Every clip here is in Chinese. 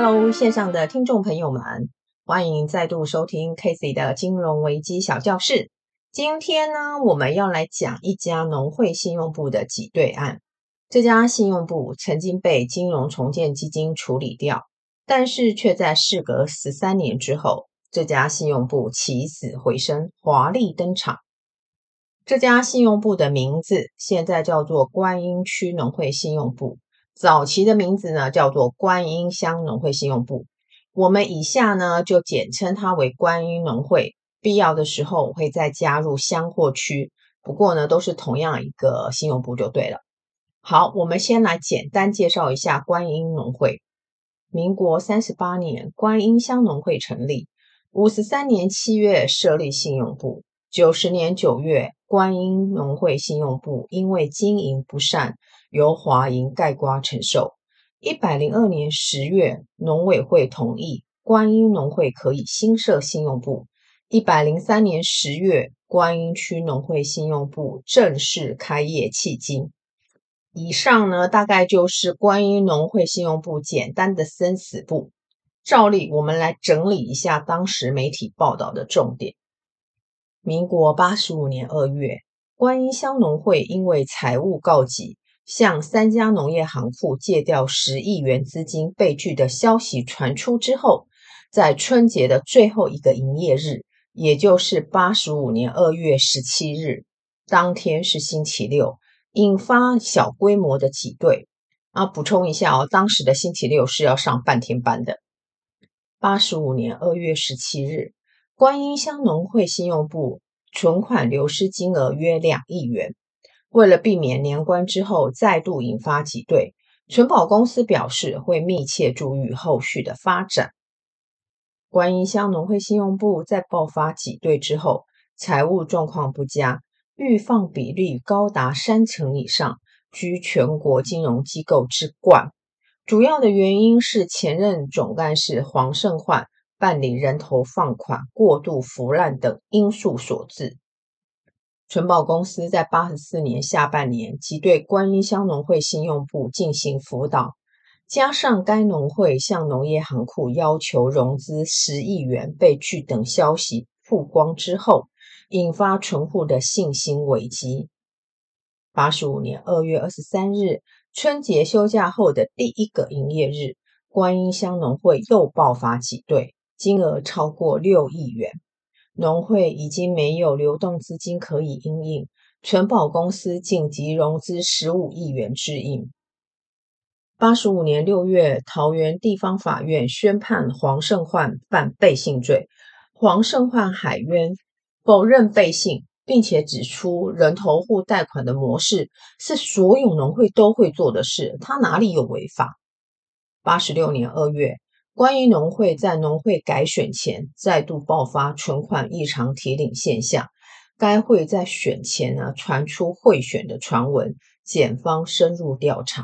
Hello，线上的听众朋友们，欢迎再度收听 Casey 的金融危机小教室。今天呢，我们要来讲一家农会信用部的挤兑案。这家信用部曾经被金融重建基金处理掉，但是却在事隔十三年之后，这家信用部起死回生，华丽登场。这家信用部的名字现在叫做观音区农会信用部。早期的名字呢，叫做观音乡农会信用部，我们以下呢就简称它为观音农会。必要的时候会再加入乡或区，不过呢都是同样一个信用部就对了。好，我们先来简单介绍一下观音农会。民国三十八年，观音乡农会成立；五十三年七月设立信用部；九十年九月，观音农会信用部因为经营不善，由华银盖瓜承受。一百零二年十月，农委会同意观音农会可以新设信用部。一百零三年十月，观音区农会信用部正式开业契机。以上呢，大概就是观音农会信用部简单的生死簿。照例，我们来整理一下当时媒体报道的重点。民国八十五年二月，观音乡农会因为财务告急。向三家农业行库借调十亿元资金被拒的消息传出之后，在春节的最后一个营业日，也就是八十五年二月十七日，当天是星期六，引发小规模的挤兑。啊，补充一下哦，当时的星期六是要上半天班的。八十五年二月十七日，观音乡农会信用部存款流失金额约两亿元。为了避免年关之后再度引发挤兑，存保公司表示会密切注意后续的发展。观音乡农会信用部在爆发挤兑之后，财务状况不佳，预放比率高达三成以上，居全国金融机构之冠。主要的原因是前任总干事黄胜焕办理人头放款过度腐烂等因素所致。存保公司在八十四年下半年即对观音乡农会信用部进行辅导，加上该农会向农业行库要求融资十亿元被拒等消息曝光之后，引发存户的信心危机。八十五年二月二十三日，春节休假后的第一个营业日，观音乡农会又爆发挤兑，金额超过六亿元。农会已经没有流动资金可以应应，存保公司紧急融资十五亿元支应。八十五年六月，桃园地方法院宣判黄胜焕犯背信罪，黄胜焕海冤，否认背信，并且指出人头户贷款的模式是所有农会都会做的事，他哪里有违法？八十六年二月。观音农会在农会改选前再度爆发存款异常提领现象，该会在选前呢传出贿选的传闻，检方深入调查。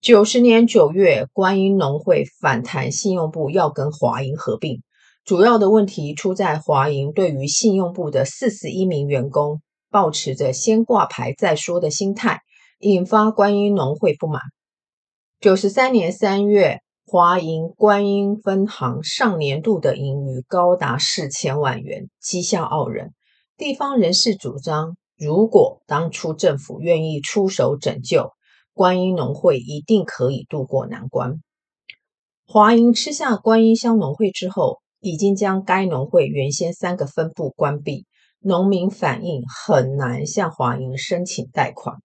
九十年九月，观音农会反弹信用部要跟华银合并，主要的问题出在华银对于信用部的四十一名员工抱持着先挂牌再说的心态，引发观音农会不满。九十三年三月。华银观音分行上年度的盈余高达四千万元，绩效傲人。地方人士主张，如果当初政府愿意出手拯救，观音农会一定可以渡过难关。华银吃下观音乡农会之后，已经将该农会原先三个分部关闭，农民反映很难向华银申请贷款。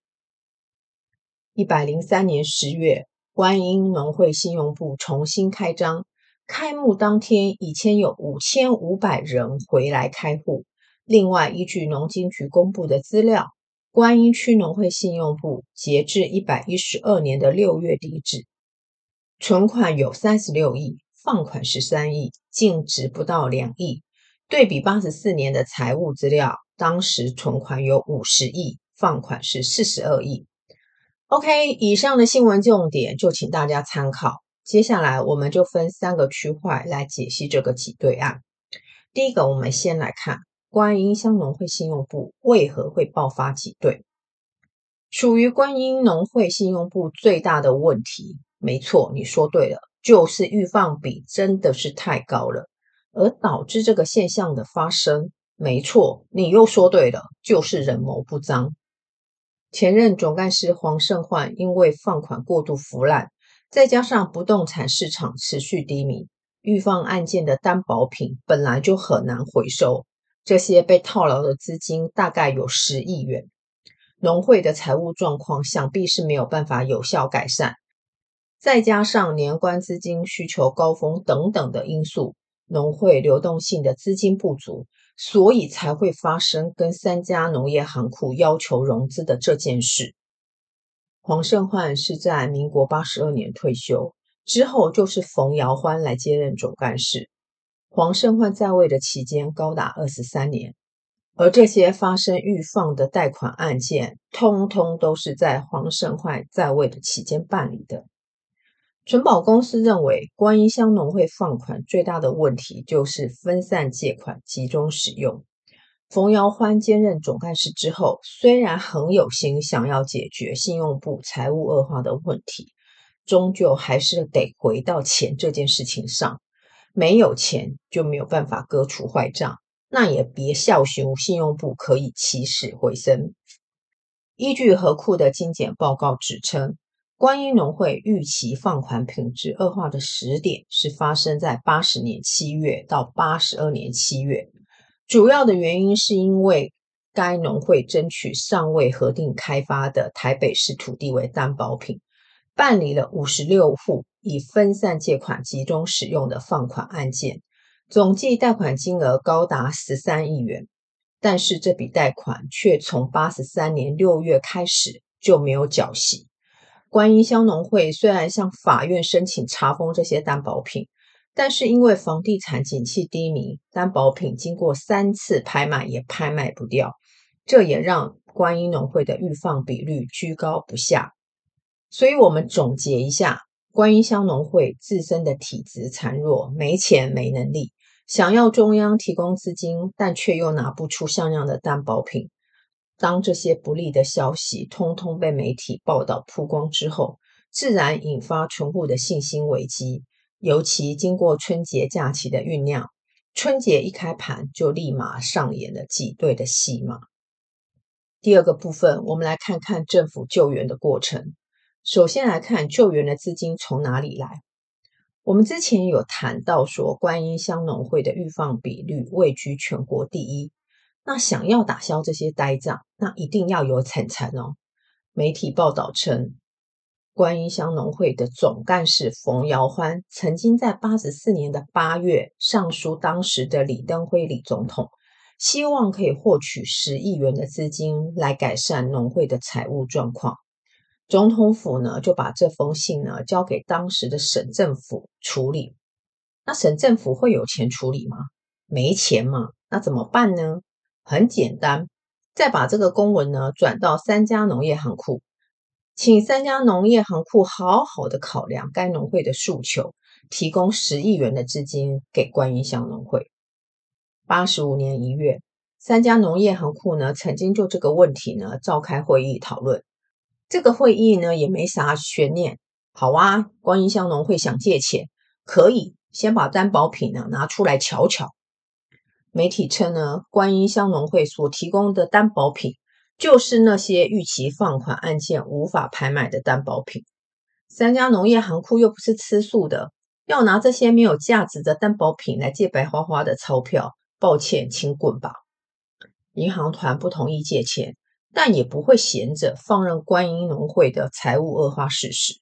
一百零三年十月。观音农会信用部重新开张，开幕当天已签有五千五百人回来开户。另外，依据农经局公布的资料，观音区农会信用部截至一百一十二年的六月底止，存款有三十六亿，放款十三亿，净值不到两亿。对比八十四年的财务资料，当时存款有五十亿，放款是四十二亿。OK，以上的新闻重点就请大家参考。接下来我们就分三个区块来解析这个挤兑案。第一个，我们先来看观音乡农会信用部为何会爆发挤兑。属于观音农会信用部最大的问题，没错，你说对了，就是预放比真的是太高了，而导致这个现象的发生。没错，你又说对了，就是人谋不臧。前任总干事黄胜焕因为放款过度腐烂，再加上不动产市场持续低迷，预放案件的担保品本来就很难回收，这些被套牢的资金大概有十亿元。农会的财务状况想必是没有办法有效改善，再加上年关资金需求高峰等等的因素，农会流动性的资金不足。所以才会发生跟三家农业行库要求融资的这件事。黄胜焕是在民国八十二年退休之后，就是冯尧欢来接任总干事。黄胜焕在位的期间高达二十三年，而这些发生预放的贷款案件，通通都是在黄胜焕在位的期间办理的。存保公司认为，观音乡农会放款最大的问题就是分散借款、集中使用。冯尧欢兼任总干事之后，虽然很有心想要解决信用部财务恶化的问题，终究还是得回到钱这件事情上。没有钱就没有办法割除坏账，那也别笑寻信用部可以起死回生。依据合库的精简报告指称。观音农会预期放款品质恶化的时点是发生在八十年七月到八十二年七月，主要的原因是因为该农会争取尚未核定开发的台北市土地为担保品，办理了五十六户以分散借款集中使用的放款案件，总计贷款金额高达十三亿元，但是这笔贷款却从八十三年六月开始就没有缴息。观音乡农会虽然向法院申请查封这些担保品，但是因为房地产景气低迷，担保品经过三次拍卖也拍卖不掉，这也让观音农会的预放比率居高不下。所以，我们总结一下，观音乡农会自身的体质孱弱，没钱没能力，想要中央提供资金，但却又拿不出像样的担保品。当这些不利的消息通通被媒体报道曝光之后，自然引发存户的信心危机。尤其经过春节假期的酝酿，春节一开盘就立马上演了挤兑的戏码。第二个部分，我们来看看政府救援的过程。首先来看救援的资金从哪里来。我们之前有谈到说，观音乡农会的预放比率位居全国第一。那想要打消这些呆账，那一定要有钱钱哦。媒体报道称，观音乡农会的总干事冯尧欢曾经在八十四年的八月上书当时的李登辉李总统，希望可以获取十亿元的资金来改善农会的财务状况。总统府呢就把这封信呢交给当时的省政府处理。那省政府会有钱处理吗？没钱嘛，那怎么办呢？很简单，再把这个公文呢转到三家农业行库，请三家农业行库好好的考量该农会的诉求，提供十亿元的资金给观音乡农会。八十五年一月，三家农业行库呢曾经就这个问题呢召开会议讨论，这个会议呢也没啥悬念，好啊，观音乡农会想借钱，可以先把担保品呢拿出来瞧瞧。媒体称呢，观音乡农会所提供的担保品，就是那些逾期放款案件无法拍卖的担保品。三家农业行库又不是吃素的，要拿这些没有价值的担保品来借白花花的钞票，抱歉，请滚吧。银行团不同意借钱，但也不会闲着放任观音农会的财务恶化事实。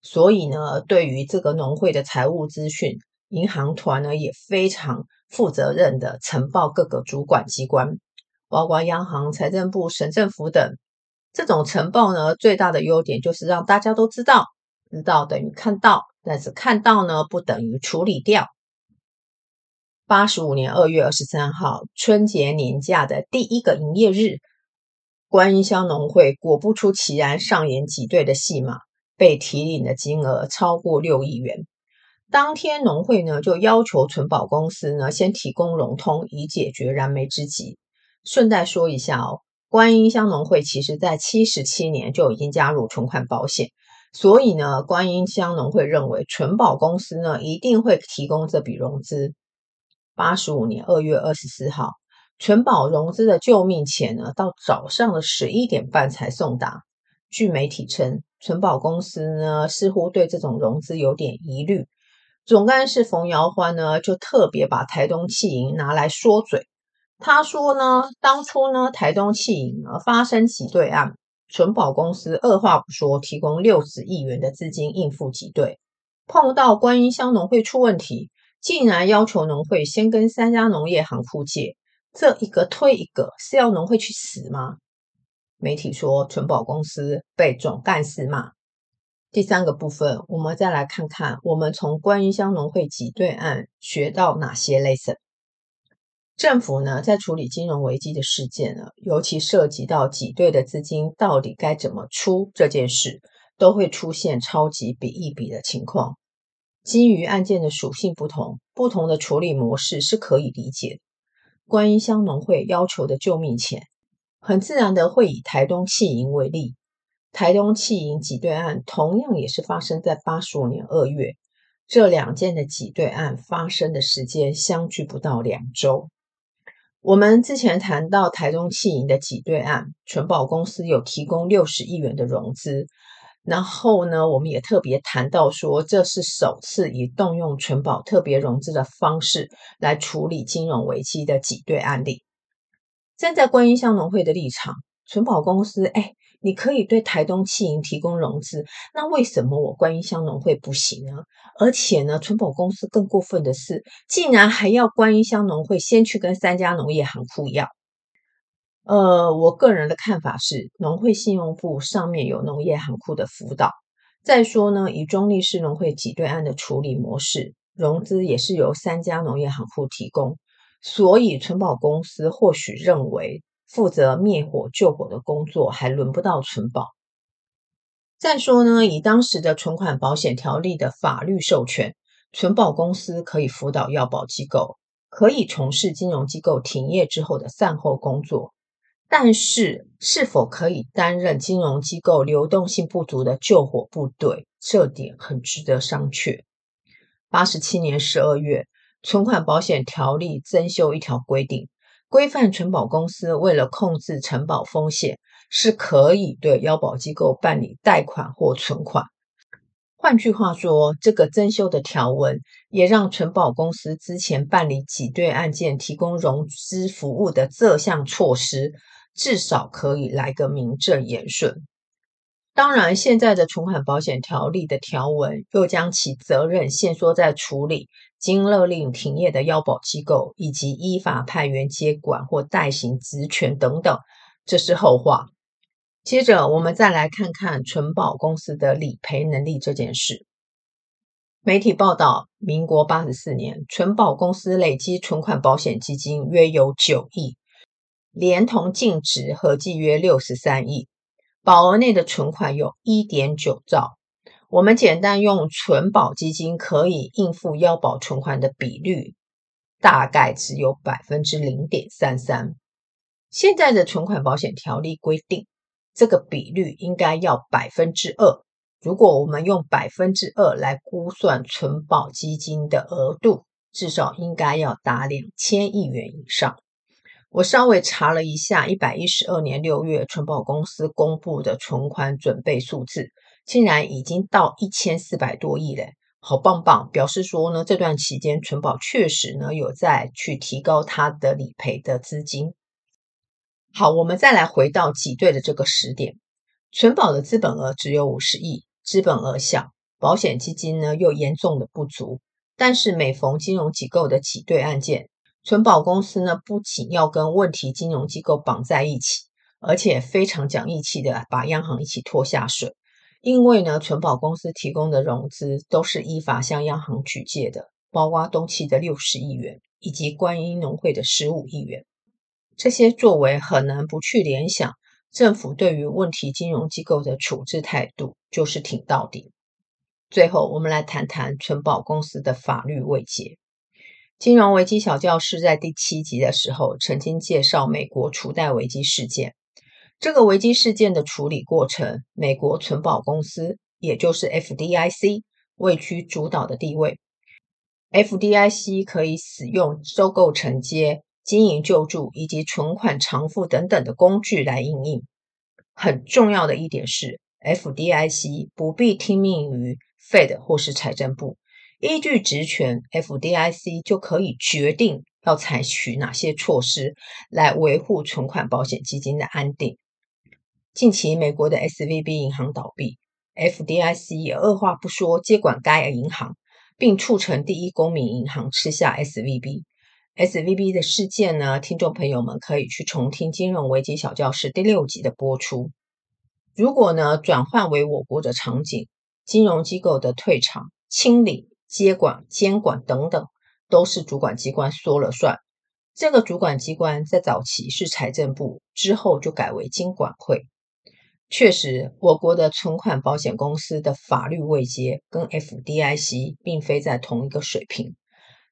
所以呢，对于这个农会的财务资讯，银行团呢也非常。负责任的呈报各个主管机关，包括央行、财政部、省政府等。这种呈报呢，最大的优点就是让大家都知道，知道等于看到，但是看到呢，不等于处理掉。八十五年二月二十三号，春节年假的第一个营业日，观音乡农会果不出其然上演挤兑的戏码，被提领的金额超过六亿元。当天农会呢就要求存保公司呢先提供融通，以解决燃眉之急。顺带说一下哦，观音乡农会其实在七十七年就已经加入存款保险，所以呢，观音乡农会认为存保公司呢一定会提供这笔融资。八十五年二月二十四号，存保融资的救命钱呢，到早上的十一点半才送达。据媒体称，存保公司呢似乎对这种融资有点疑虑。总干事冯尧欢呢就特别把台东企银拿来说嘴。他说呢，当初呢台东企银呢发生挤兑案，存保公司二话不说提供六十亿元的资金应付挤兑，碰到观音乡农会出问题。竟然要求农会先跟三家农业行库借，这一个推一个，是要农会去死吗？媒体说存保公司被总干事骂。第三个部分，我们再来看看，我们从观音乡农会挤兑案学到哪些 lesson。政府呢，在处理金融危机的事件呢，尤其涉及到挤兑的资金到底该怎么出这件事，都会出现超级比一比的情况。基于案件的属性不同，不同的处理模式是可以理解的。观音乡农会要求的救命钱，很自然的会以台东弃银为例。台东企银挤兑案同样也是发生在八十五年二月，这两件的挤兑案发生的时间相距不到两周。我们之前谈到台东企银的挤兑案，存保公司有提供六十亿元的融资。然后呢，我们也特别谈到说，这是首次以动用存保特别融资的方式来处理金融危机的挤兑案例。站在观音乡农会的立场，存保公司，哎，你可以对台东企银提供融资，那为什么我观音乡农会不行呢？而且呢，存保公司更过分的是，竟然还要观音乡农会先去跟三家农业行库要。呃，我个人的看法是，农会信用部上面有农业行库的辅导。再说呢，以中立市农会挤兑案的处理模式，融资也是由三家农业行库提供，所以存保公司或许认为负责灭火救火的工作还轮不到存保。再说呢，以当时的存款保险条例的法律授权，存保公司可以辅导要保机构，可以从事金融机构停业之后的善后工作。但是，是否可以担任金融机构流动性不足的救火部队，这点很值得商榷。八十七年十二月，存款保险条例增修一条规定，规范存保公司为了控制承保风险，是可以对腰保机构办理贷款或存款。换句话说，这个增修的条文也让存保公司之前办理挤兑案件提供融资服务的这项措施。至少可以来个名正言顺。当然，现在的存款保险条例的条文又将其责任限缩在处理经勒令停业的腰保机构，以及依法派员接管或代行职权等等，这是后话。接着，我们再来看看存保公司的理赔能力这件事。媒体报道，民国八十四年，存保公司累积存款保险基金约有九亿。连同净值合计约六十三亿，保额内的存款有一点九兆。我们简单用存保基金可以应付腰保存款的比率，大概只有百分之零点三三。现在的存款保险条例规定，这个比率应该要百分之二。如果我们用百分之二来估算存保基金的额度，至少应该要达两千亿元以上。我稍微查了一下，一百一十二年六月存保公司公布的存款准备数字，竟然已经到一千四百多亿嘞，好棒棒！表示说呢，这段期间存保确实呢有在去提高它的理赔的资金。好，我们再来回到挤兑的这个时点，存保的资本额只有五十亿，资本额小，保险基金呢又严重的不足，但是每逢金融机构的挤兑案件。存保公司呢，不仅要跟问题金融机构绑在一起，而且非常讲义气的把央行一起拖下水。因为呢，存保公司提供的融资都是依法向央行举借的，包括东企的六十亿元以及观音农会的十五亿元。这些作为很难不去联想，政府对于问题金融机构的处置态度就是挺到底。最后，我们来谈谈存保公司的法律位阶。金融危机小教室在第七集的时候曾经介绍美国储贷危机事件。这个危机事件的处理过程，美国存保公司也就是 FDIC 位居主导的地位。FDIC 可以使用收购承接、经营救助以及存款偿付等等的工具来应应。很重要的一点是，FDIC 不必听命于 Fed 或是财政部，依据职权，FDIC 就可以决定要采取哪些措施来维护存款保险基金的安定。近期，美国的 SVB 银行倒闭，FDIC 也二话不说接管该银行，并促成第一公民银行吃下 SVB。SVB 的事件呢，听众朋友们可以去重听《金融危机小教室》第六集的播出。如果呢，转换为我国的场景，金融机构的退场、清理、接管、监管等等，都是主管机关说了算。这个主管机关在早期是财政部，之后就改为金管会。确实，我国的存款保险公司的法律位阶跟 FDIC 并非在同一个水平。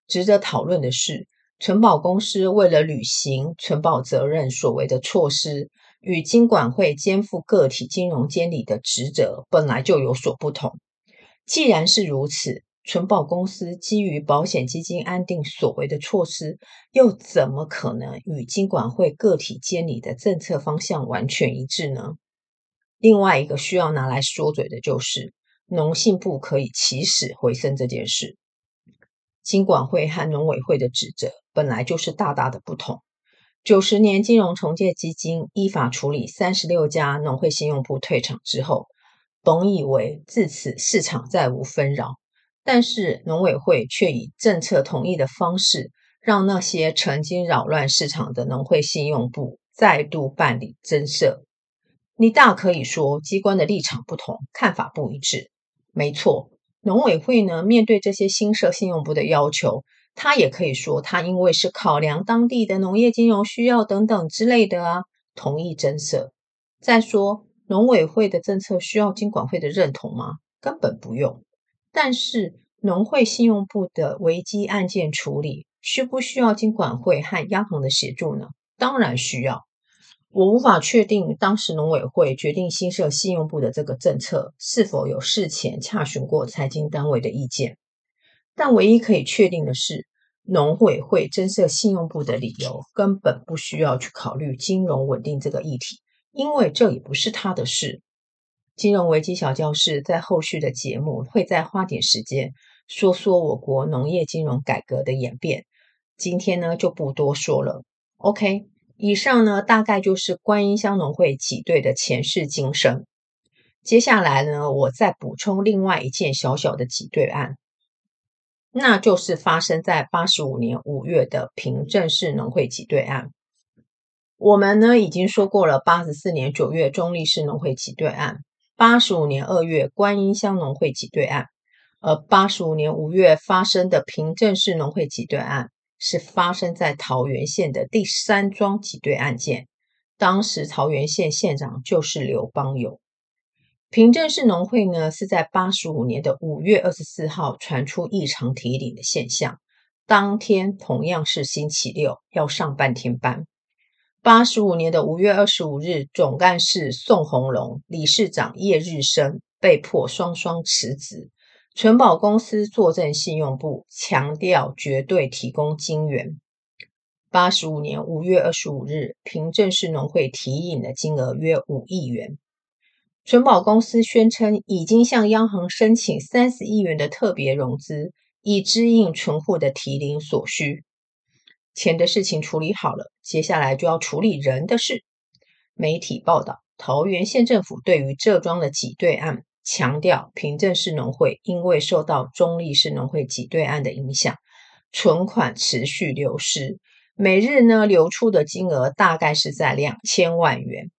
值得讨论的是，存保公司为了履行存保责任所为的措施，与金管会肩负个体金融监理的职责本来就有所不同。既然是如此，存保公司基于保险基金安定所为的措施，又怎么可能与金管会个体监理的政策方向完全一致呢？另外一个需要拿来说嘴的就是农信部可以起死回生这件事。金管会和农委会的职责本来就是大大的不同。九十年金融重建基金依法处理三十六家农会信用部退场之后，本以为自此市场再无纷扰，但是农委会却以政策同意的方式，让那些曾经扰乱市场的农会信用部再度办理增设。你大可以说机关的立场不同，看法不一致。没错，农委会呢，面对这些新设信用部的要求，他也可以说他因为是考量当地的农业金融需要等等之类的啊，同意增设。再说，农委会的政策需要金管会的认同吗？根本不用。但是农会信用部的危机案件处理，需不需要金管会和央行的协助呢？当然需要。我无法确定当时农委会决定新设信用部的这个政策是否有事前洽询过财经单位的意见，但唯一可以确定的是，农委会增设信用部的理由根本不需要去考虑金融稳定这个议题，因为这也不是他的事。金融危机小教室在后续的节目会再花点时间说说我国农业金融改革的演变，今天呢就不多说了。OK。以上呢，大概就是观音乡农会挤兑的前世今生。接下来呢，我再补充另外一件小小的挤兑案，那就是发生在八十五年五月的平镇市农会挤兑案。我们呢已经说过了，八十四年九月中立市农会挤兑案，八十五年二月观音乡农会挤兑案，而八十五年五月发生的平镇市农会挤兑案。是发生在桃园县的第三桩挤兑案件，当时桃园县县长就是刘邦友。平镇市农会呢是在八十五年的五月二十四号传出异常提领的现象，当天同样是星期六，要上半天班。八十五年的五月二十五日，总干事宋鸿龙、理事长叶日升被迫双双辞职。存保公司坐镇信用部，强调绝对提供金援。八十五年五月二十五日，凭证市农会提引的金额约五亿元。存保公司宣称已经向央行申请三十亿元的特别融资，以支应存户的提领所需。钱的事情处理好了，接下来就要处理人的事。媒体报道，桃园县政府对于这桩的挤兑案。强调平镇市农会因为受到中坜市农会挤兑案的影响，存款持续流失，每日呢流出的金额大概是在两千万元，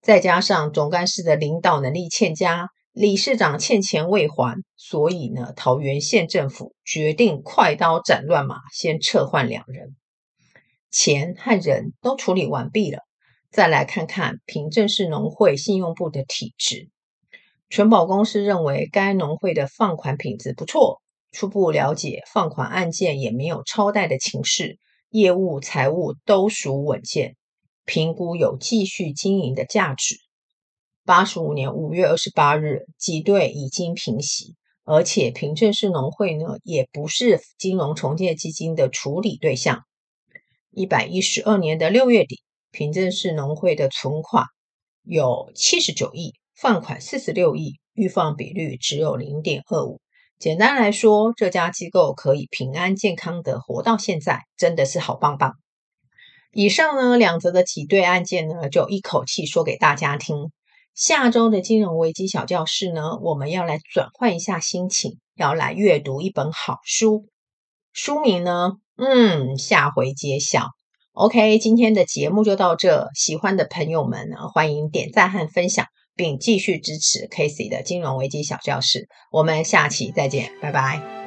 再加上总干事的领导能力欠佳，理事长欠钱未还，所以呢桃园县政府决定快刀斩乱麻，先撤换两人，钱和人都处理完毕了，再来看看平镇市农会信用部的体质。存保公司认为该农会的放款品质不错，初步了解放款案件也没有超贷的情势，业务财务都属稳健，评估有继续经营的价值。八十五年五月二十八日，挤兑已经平息，而且平镇市农会呢，也不是金融重建基金的处理对象。一百一十二年的六月底，平镇市农会的存款有七十九亿，放款四十六亿，预放比率只有零点二五。简单来说，这家机构可以平安健康的活到现在，真的是好棒棒。以上呢两则的挤兑案件呢，就一口气说给大家听。下周的金融危机小教室呢，我们要来转换一下心情，要来阅读一本好书。书名呢，嗯，下回揭晓。OK，今天的节目就到这。喜欢的朋友们呢，欢迎点赞和分享，并继续支持 Casey 的金融危机小教室。我们下期再见，拜拜。